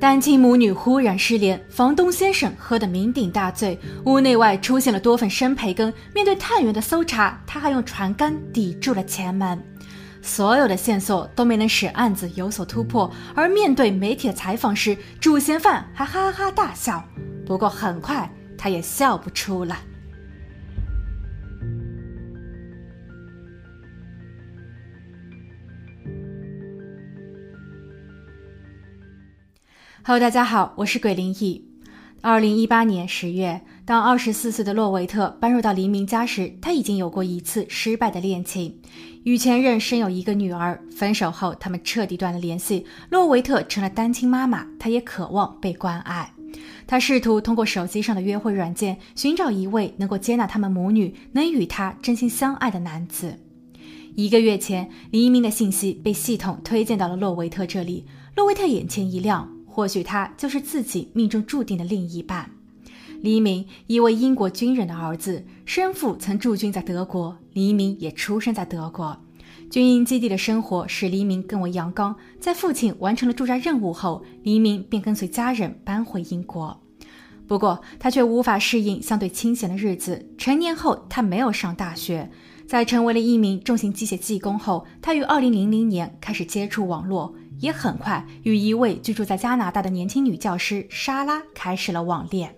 单亲母女忽然失联，房东先生喝得酩酊大醉，屋内外出现了多份生培根。面对探员的搜查，他还用船杆抵住了前门。所有的线索都没能使案子有所突破。而面对媒体的采访时，主嫌犯还哈哈大笑。不过很快，他也笑不出了。Hello，大家好，我是鬼灵异。二零一八年十月，当二十四岁的洛维特搬入到黎明家时，他已经有过一次失败的恋情，与前任生有一个女儿。分手后，他们彻底断了联系。洛维特成了单亲妈妈，她也渴望被关爱。她试图通过手机上的约会软件寻找一位能够接纳他们母女、能与她真心相爱的男子。一个月前，黎明的信息被系统推荐到了洛维特这里，洛维特眼前一亮。或许他就是自己命中注定的另一半。黎明，一位英国军人的儿子，生父曾驻军在德国，黎明也出生在德国。军营基地的生活使黎明更为阳刚。在父亲完成了驻扎任务后，黎明便跟随家人搬回英国。不过，他却无法适应相对清闲的日子。成年后，他没有上大学。在成为了一名重型机械技工后，他于2000年开始接触网络。也很快与一位居住在加拿大的年轻女教师莎拉开始了网恋，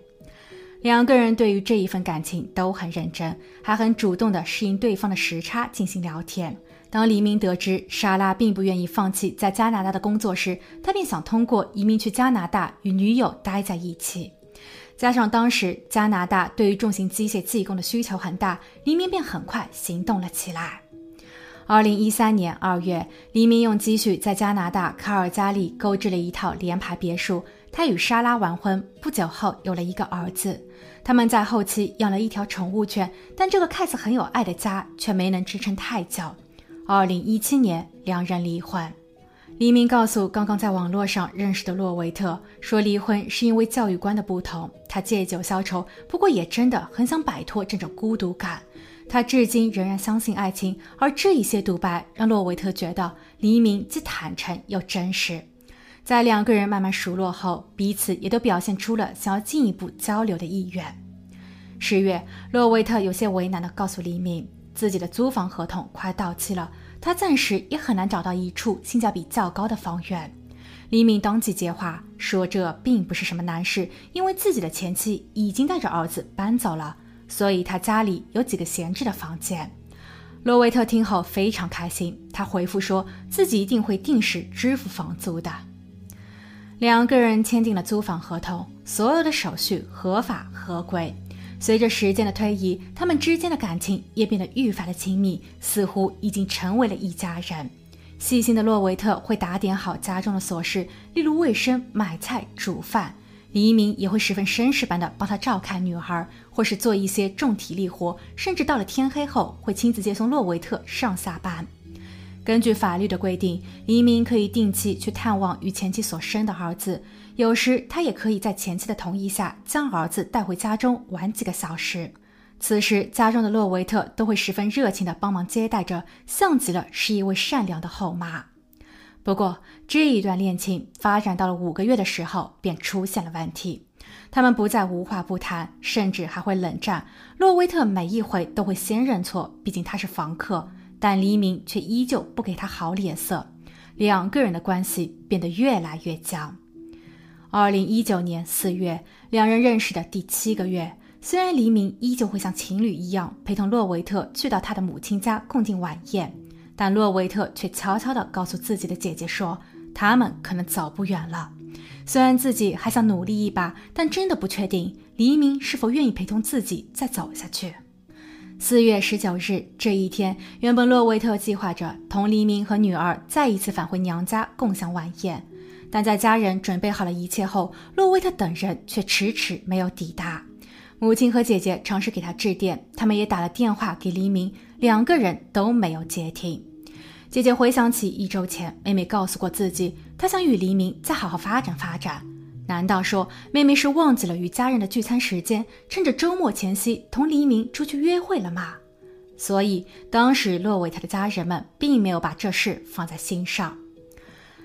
两个人对于这一份感情都很认真，还很主动地适应对方的时差进行聊天。当黎明得知莎拉并不愿意放弃在加拿大的工作时，他便想通过移民去加拿大与女友待在一起。加上当时加拿大对于重型机械技工的需求很大，黎明便很快行动了起来。二零一三年二月，黎明用积蓄在加拿大卡尔加里购置了一套联排别墅。他与莎拉完婚，不久后有了一个儿子。他们在后期养了一条宠物犬，但这个看似很有爱的家却没能支撑太久。二零一七年，两人离婚。黎明告诉刚刚在网络上认识的洛维特说，离婚是因为教育观的不同。他借酒消愁，不过也真的很想摆脱这种孤独感。他至今仍然相信爱情，而这一些独白让洛维特觉得黎明既坦诚又真实。在两个人慢慢熟络后，彼此也都表现出了想要进一步交流的意愿。十月，洛维特有些为难地告诉黎明，自己的租房合同快到期了，他暂时也很难找到一处性价比较高的房源。黎明当即接话说：“这并不是什么难事，因为自己的前妻已经带着儿子搬走了。”所以他家里有几个闲置的房间。罗维特听后非常开心，他回复说自己一定会定时支付房租的。两个人签订了租房合同，所有的手续合法合规。随着时间的推移，他们之间的感情也变得愈发的亲密，似乎已经成为了一家人。细心的洛维特会打点好家中的琐事，例如卫生、买菜、煮饭。黎明也会十分绅士般的帮他照看女孩，或是做一些重体力活，甚至到了天黑后会亲自接送洛维特上下班。根据法律的规定，黎明可以定期去探望与前妻所生的儿子，有时他也可以在前妻的同意下将儿子带回家中玩几个小时。此时，家中的洛维特都会十分热情地帮忙接待着，像极了是一位善良的后妈。不过，这一段恋情发展到了五个月的时候，便出现了问题。他们不再无话不谈，甚至还会冷战。洛维特每一回都会先认错，毕竟他是房客，但黎明却依旧不给他好脸色。两个人的关系变得越来越僵。二零一九年四月，两人认识的第七个月，虽然黎明依旧会像情侣一样陪同洛维特去到他的母亲家共进晚宴。但洛维特却悄悄地告诉自己的姐姐说：“他们可能走不远了。虽然自己还想努力一把，但真的不确定黎明是否愿意陪同自己再走下去。”四月十九日这一天，原本洛维特计划着同黎明和女儿再一次返回娘家共享晚宴，但在家人准备好了一切后，洛维特等人却迟迟没有抵达。母亲和姐姐尝试给他致电，他们也打了电话给黎明，两个人都没有接听。姐姐回想起一周前，妹妹告诉过自己，她想与黎明再好好发展发展。难道说妹妹是忘记了与家人的聚餐时间，趁着周末前夕同黎明出去约会了吗？所以当时洛维特的家人们并没有把这事放在心上。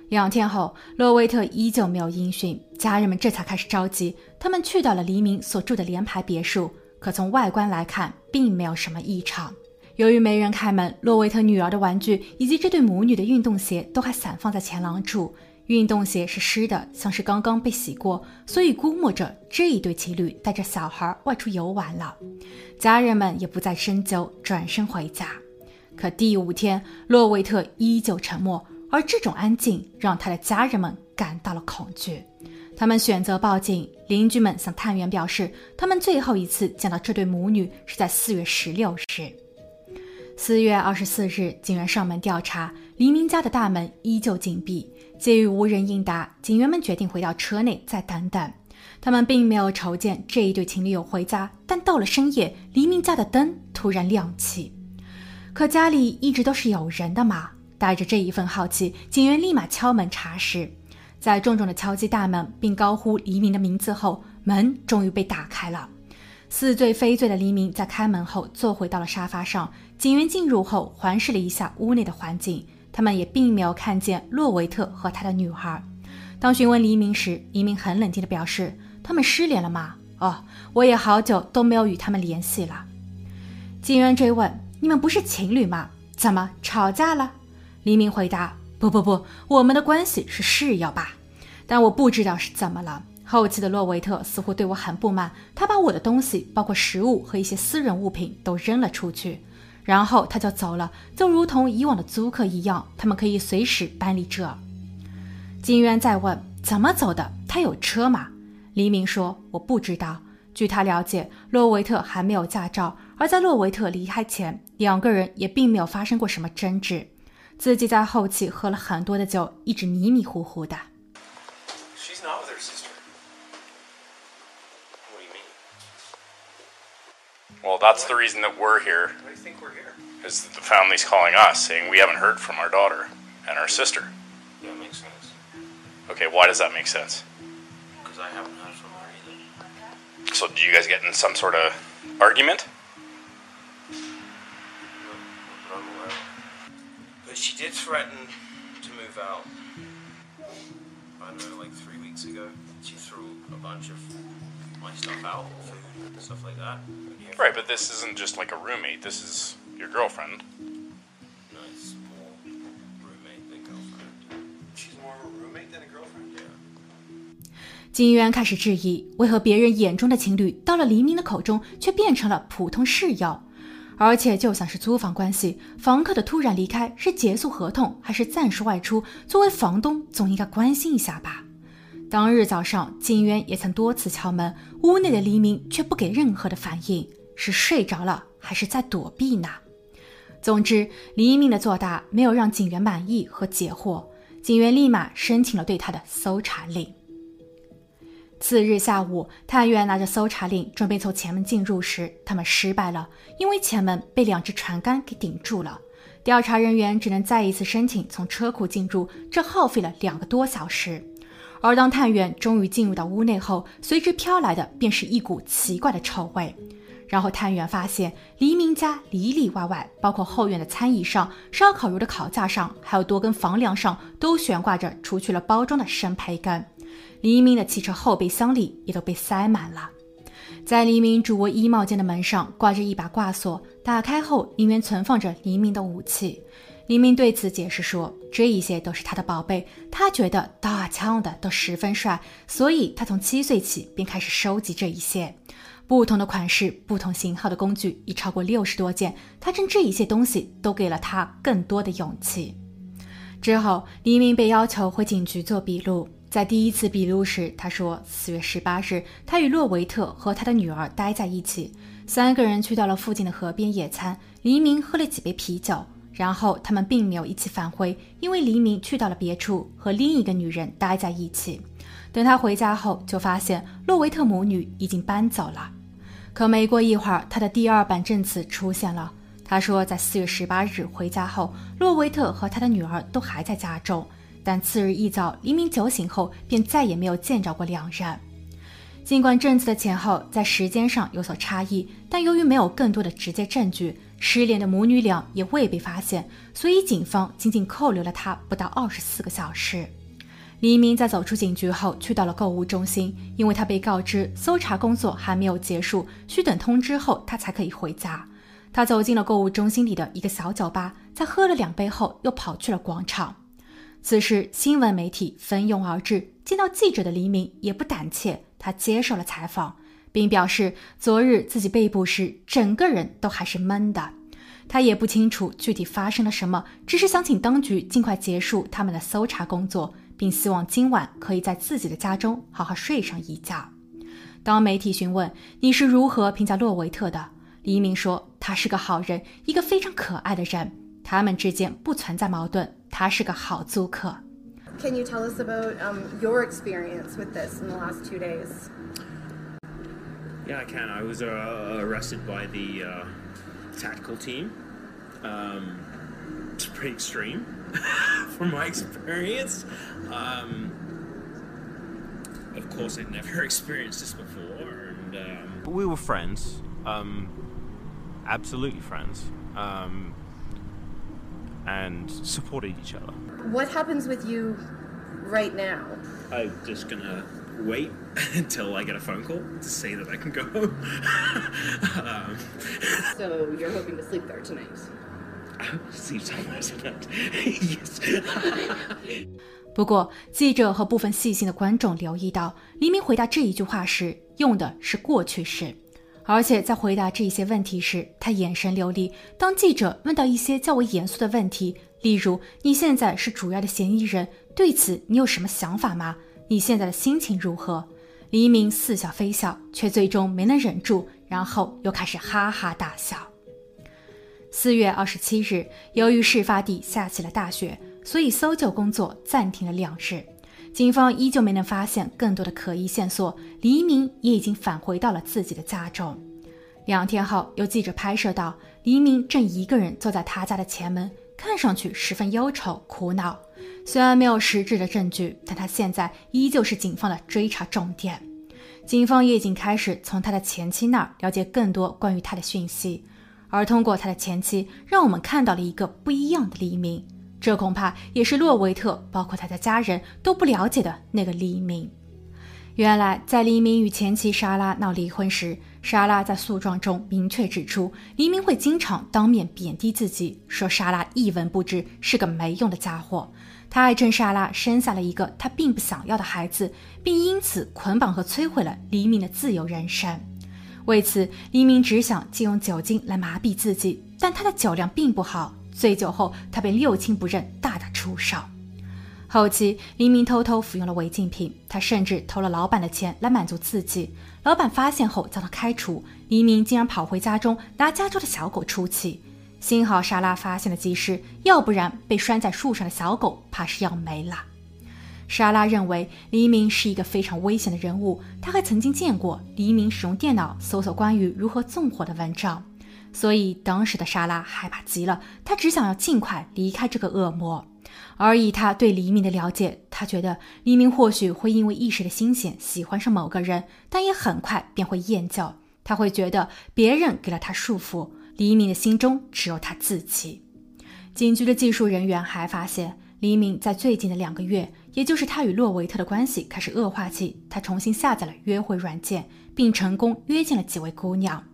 两天后，洛维特依旧没有音讯，家人们这才开始着急。他们去到了黎明所住的联排别墅，可从外观来看，并没有什么异常。由于没人开门，洛维特女儿的玩具以及这对母女的运动鞋都还散放在前廊处。运动鞋是湿的，像是刚刚被洗过，所以估摸着这一对情侣带着小孩外出游玩了。家人们也不再深究，转身回家。可第五天，洛维特依旧沉默。而这种安静让他的家人们感到了恐惧，他们选择报警。邻居们向探员表示，他们最后一次见到这对母女是在四月十六日。四月二十四日，警员上门调查，黎明家的大门依旧紧闭。鉴于无人应答，警员们决定回到车内再等等。他们并没有瞅见这一对情侣有回家，但到了深夜，黎明家的灯突然亮起。可家里一直都是有人的嘛。带着这一份好奇，警员立马敲门查实。在重重的敲击大门，并高呼黎明的名字后，门终于被打开了。似醉非醉的黎明在开门后坐回到了沙发上。警员进入后环视了一下屋内的环境，他们也并没有看见洛维特和他的女孩。当询问黎明时，黎明很冷静地表示：“他们失联了吗？哦，我也好久都没有与他们联系了。”警员追问：“你们不是情侣吗？怎么吵架了？”黎明回答：“不不不，我们的关系是室友吧？但我不知道是怎么了。后期的洛维特似乎对我很不满，他把我的东西，包括食物和一些私人物品都扔了出去，然后他就走了，就如同以往的租客一样，他们可以随时搬离这。”警员再问：“怎么走的？他有车吗？”黎明说：“我不知道。据他了解，洛维特还没有驾照，而在洛维特离开前，两个人也并没有发生过什么争执。”自己在后期喝了很多的酒，一直迷迷糊糊的。She's not Well, that's the reason that we're here. Why do you think we're here? Is that the family's calling us saying we haven't heard from our daughter and our sister. Yeah, it makes sense. Okay, why does that make sense? Because I haven't heard from her either. So, do you guys get in some sort of argument? Not that I'm aware. But she did threaten to move out. I don't know, like three weeks ago. She threw a bunch of my stuff out, food, stuff like that. Right, but this isn't just like a roommate. This is your girlfriend. No, it's more roommate than girlfriend. She's more of a roommate than a girlfriend? Yeah. 金渊开始质疑，为何别人眼中的情侣，到了黎明的口中却变成了普通室友？而且就像是租房关系，房客的突然离开是结束合同还是暂时外出？作为房东，总应该关心一下吧。当日早上，金渊也曾多次敲门，屋内的黎明却不给任何的反应，是睡着了还是在躲避呢？总之，黎明的作答没有让警员满意和解惑，警员立马申请了对他的搜查令。次日下午，探员拿着搜查令准备从前门进入时，他们失败了，因为前门被两只船杆给顶住了。调查人员只能再一次申请从车库进入，这耗费了两个多小时。而当探员终于进入到屋内后，随之飘来的便是一股奇怪的臭味。然后探员发现，黎明家里里外外，包括后院的餐椅上、烧烤炉的烤架上，还有多根房梁上，都悬挂着除去了包装的生培根。黎明的汽车后备箱里也都被塞满了。在黎明主卧衣帽间的门上挂着一把挂锁，打开后里面存放着黎明的武器。黎明对此解释说，这一些都是他的宝贝，他觉得刀啊枪的都十分帅，所以他从七岁起便开始收集这一些。不同的款式、不同型号的工具已超过六十多件，他称这一些东西都给了他更多的勇气。之后，黎明被要求回警局做笔录。在第一次笔录时，他说：“四月十八日，他与洛维特和他的女儿待在一起，三个人去到了附近的河边野餐。黎明喝了几杯啤酒，然后他们并没有一起返回，因为黎明去到了别处和另一个女人待在一起。等他回家后，就发现洛维特母女已经搬走了。可没过一会儿，他的第二版证词出现了。他说，在四月十八日回家后，洛维特和他的女儿都还在家中。”但次日一早，黎明酒醒后便再也没有见着过两人。尽管证词的前后在时间上有所差异，但由于没有更多的直接证据，失联的母女俩也未被发现，所以警方仅仅扣留了他不到二十四个小时。黎明在走出警局后，去到了购物中心，因为他被告知搜查工作还没有结束，需等通知后他才可以回家。他走进了购物中心里的一个小酒吧，在喝了两杯后，又跑去了广场。此时，新闻媒体蜂拥而至，见到记者的黎明也不胆怯，他接受了采访，并表示昨日自己被捕时，整个人都还是懵的。他也不清楚具体发生了什么，只是想请当局尽快结束他们的搜查工作。并希望今晚可以在自己的家中好好睡上一觉。当媒体询问你是如何评价洛维特的，黎明说他是个好人，一个非常可爱的人，他们之间不存在矛盾，他是个好租客。Can you tell us about um, your experience with this in the last two days? Yeah, I can. I was uh, arrested by the uh, tactical team. Um, it's pretty extreme from my experience. Um, of course, I'd never experienced this before, and um, we were friends, um, absolutely friends, um, and supported each other. What happens with you right now? I'm just gonna wait until I get a phone call to say that I can go. um, So you're hoping to sleep there tonight? 不过，记者和部分细心的观众留意到，黎明回答这一句话时用的是过去式，而且在回答这一些问题时，他眼神流利。当记者问到一些较为严肃的问题，例如“你现在是主要的嫌疑人，对此你有什么想法吗？你现在的心情如何？”黎明似笑非笑，却最终没能忍住，然后又开始哈哈大笑。四月二十七日，由于事发地下起了大雪。所以搜救工作暂停了两日，警方依旧没能发现更多的可疑线索。黎明也已经返回到了自己的家中。两天后，有记者拍摄到黎明正一个人坐在他家的前门，看上去十分忧愁苦恼。虽然没有实质的证据，但他现在依旧是警方的追查重点。警方也已经开始从他的前妻那儿了解更多关于他的讯息，而通过他的前妻，让我们看到了一个不一样的黎明。这恐怕也是洛维特，包括他的家人都不了解的那个黎明。原来，在黎明与前妻莎拉闹离婚时，莎拉在诉状中明确指出，黎明会经常当面贬低自己，说莎拉一文不值，是个没用的家伙。他还称莎拉生下了一个他并不想要的孩子，并因此捆绑和摧毁了黎明的自由人生。为此，黎明只想借用酒精来麻痹自己，但他的酒量并不好。醉酒后，他被六亲不认，大打出手。后期，黎明偷偷服用了违禁品，他甚至偷了老板的钱来满足自己。老板发现后将他开除，黎明竟然跑回家中拿家中的小狗出气。幸好莎拉发现了及时，要不然被拴在树上的小狗怕是要没了。莎拉认为黎明是一个非常危险的人物，他还曾经见过黎明使用电脑搜索关于如何纵火的文章。所以，当时的莎拉害怕极了，她只想要尽快离开这个恶魔。而以她对黎明的了解，她觉得黎明或许会因为一时的新鲜喜欢上某个人，但也很快便会厌倦。他会觉得别人给了他束缚，黎明的心中只有他自己。警局的技术人员还发现，黎明在最近的两个月，也就是他与洛维特的关系开始恶化期，他重新下载了约会软件，并成功约见了几位姑娘。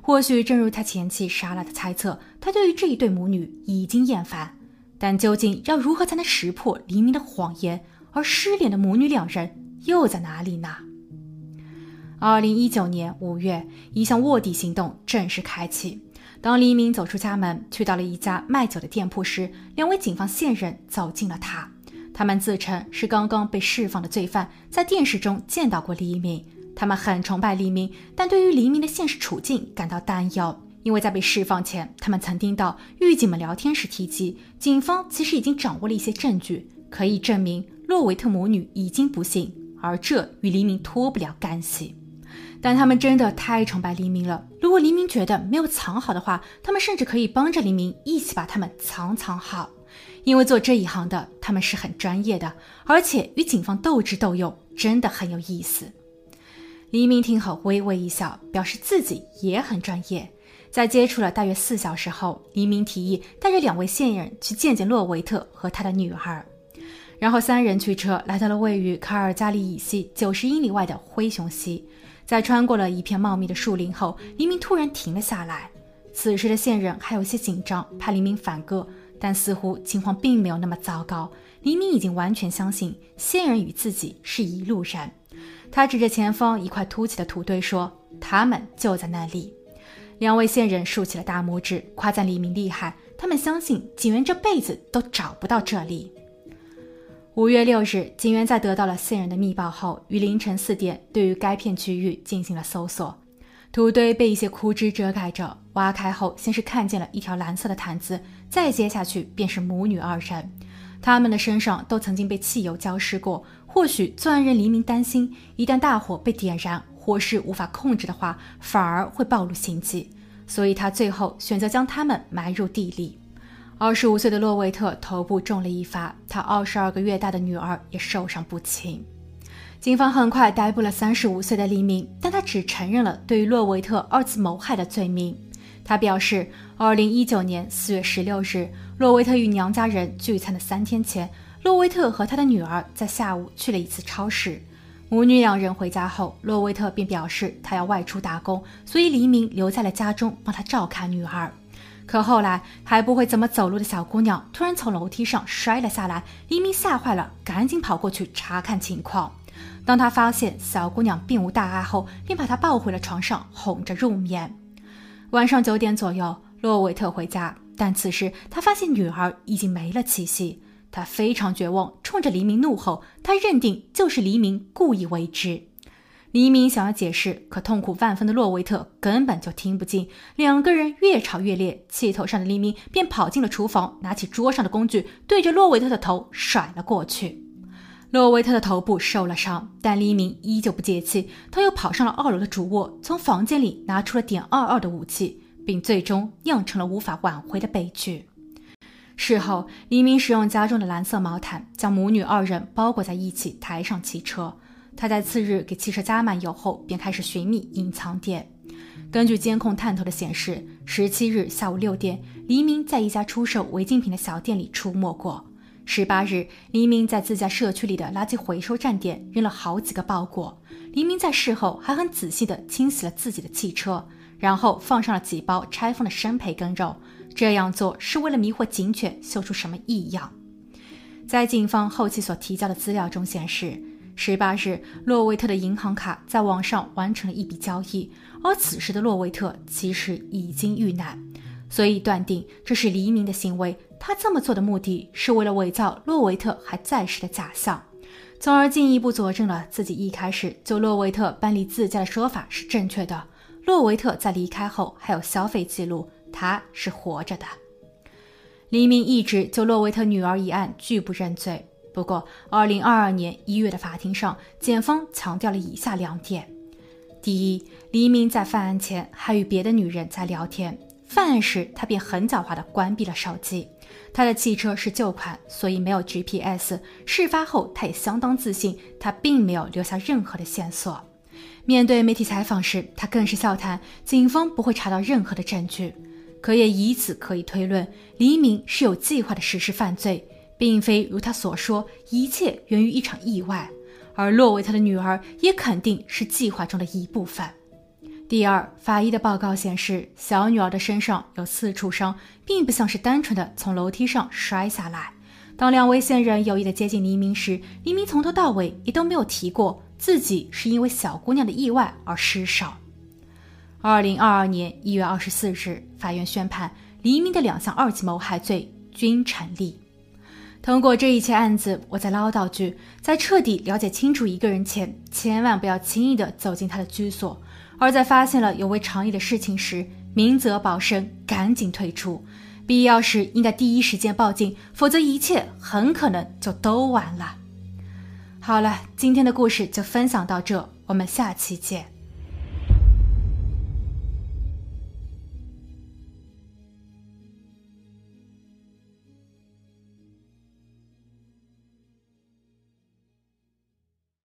或许正如他前妻莎拉的猜测，他对于这一对母女已经厌烦。但究竟要如何才能识破黎明的谎言？而失联的母女两人又在哪里呢？二零一九年五月，一项卧底行动正式开启。当黎明走出家门，去到了一家卖酒的店铺时，两位警方线人走进了他。他们自称是刚刚被释放的罪犯，在电视中见到过黎明。他们很崇拜黎明，但对于黎明的现实处境感到担忧，因为在被释放前，他们曾听到狱警们聊天时提及，警方其实已经掌握了一些证据，可以证明洛维特母女已经不幸，而这与黎明脱不了干系。但他们真的太崇拜黎明了，如果黎明觉得没有藏好的话，他们甚至可以帮着黎明一起把他们藏藏好，因为做这一行的他们是很专业的，而且与警方斗智斗勇真的很有意思。黎明听后微微一笑，表示自己也很专业。在接触了大约四小时后，黎明提议带着两位线人去见见洛维特和他的女儿，然后三人驱车来到了位于卡尔加里以西九十英里外的灰熊溪。在穿过了一片茂密的树林后，黎明突然停了下来。此时的线人还有些紧张，怕黎明反戈，但似乎情况并没有那么糟糕。黎明已经完全相信线人与自己是一路人。他指着前方一块凸起的土堆说：“他们就在那里。”两位线人竖起了大拇指，夸赞黎明厉害。他们相信警员这辈子都找不到这里。五月六日，警员在得到了线人的密报后，于凌晨四点对于该片区域进行了搜索。土堆被一些枯枝遮盖着，挖开后，先是看见了一条蓝色的毯子，再接下去便是母女二人。他们的身上都曾经被汽油浇湿过。或许作案人黎明担心，一旦大火被点燃。火势无法控制的话，反而会暴露行迹，所以他最后选择将他们埋入地里。二十五岁的洛维特头部中了一发，他二十二个月大的女儿也受伤不轻。警方很快逮捕了三十五岁的黎明，但他只承认了对于洛维特二次谋害的罪名。他表示，二零一九年四月十六日，洛维特与娘家人聚餐的三天前，洛维特和他的女儿在下午去了一次超市。母女两人回家后，洛维特便表示他要外出打工，所以黎明留在了家中帮他照看女儿。可后来，还不会怎么走路的小姑娘突然从楼梯上摔了下来，黎明吓坏了，赶紧跑过去查看情况。当他发现小姑娘并无大碍后，便把她抱回了床上，哄着入眠。晚上九点左右，洛维特回家，但此时他发现女儿已经没了气息。他非常绝望，冲着黎明怒吼。他认定就是黎明故意为之。黎明想要解释，可痛苦万分的洛维特根本就听不进。两个人越吵越烈，气头上的黎明便跑进了厨房，拿起桌上的工具，对着洛维特的头甩了过去。洛维特的头部受了伤，但黎明依旧不解气。他又跑上了二楼的主卧，从房间里拿出了点二二的武器，并最终酿成了无法挽回的悲剧。事后，黎明使用家中的蓝色毛毯将母女二人包裹在一起，抬上汽车。他在次日给汽车加满油后，便开始寻觅隐藏点。根据监控探头的显示，十七日下午六点，黎明在一家出售违禁品的小店里出没过。十八日，黎明在自家社区里的垃圾回收站点扔了好几个包裹。黎明在事后还很仔细地清洗了自己的汽车，然后放上了几包拆封的生培根肉。这样做是为了迷惑警犬，嗅出什么异样。在警方后期所提交的资料中显示，十八日洛维特的银行卡在网上完成了一笔交易，而此时的洛维特其实已经遇难，所以断定这是黎明的行为。他这么做的目的是为了伪造洛维特还在世的假象，从而进一步佐证了自己一开始就洛维特搬离自家的说法是正确的。洛维特在离开后还有消费记录。他是活着的。黎明一直就洛维特女儿一案拒不认罪。不过，二零二二年一月的法庭上，检方强调了以下两点：第一，黎明在犯案前还与别的女人在聊天；犯案时，他便很狡猾地关闭了手机。他的汽车是旧款，所以没有 GPS。事发后，他也相当自信，他并没有留下任何的线索。面对媒体采访时，他更是笑谈：警方不会查到任何的证据。可也以此可以推论，黎明是有计划的实施犯罪，并非如他所说，一切源于一场意外。而洛维特的女儿也肯定是计划中的一部分。第二，法医的报告显示，小女儿的身上有四处伤，并不像是单纯的从楼梯上摔下来。当两位线人有意的接近黎明时，黎明从头到尾也都没有提过自己是因为小姑娘的意外而失手。二零二二年一月二十四日，法院宣判黎明的两项二级谋害罪均成立。通过这一切案子，我再唠叨句：在彻底了解清楚一个人前，千万不要轻易的走进他的居所；而在发现了有违常理的事情时，明哲保身，赶紧退出。必要时应该第一时间报警，否则一切很可能就都完了。好了，今天的故事就分享到这，我们下期见。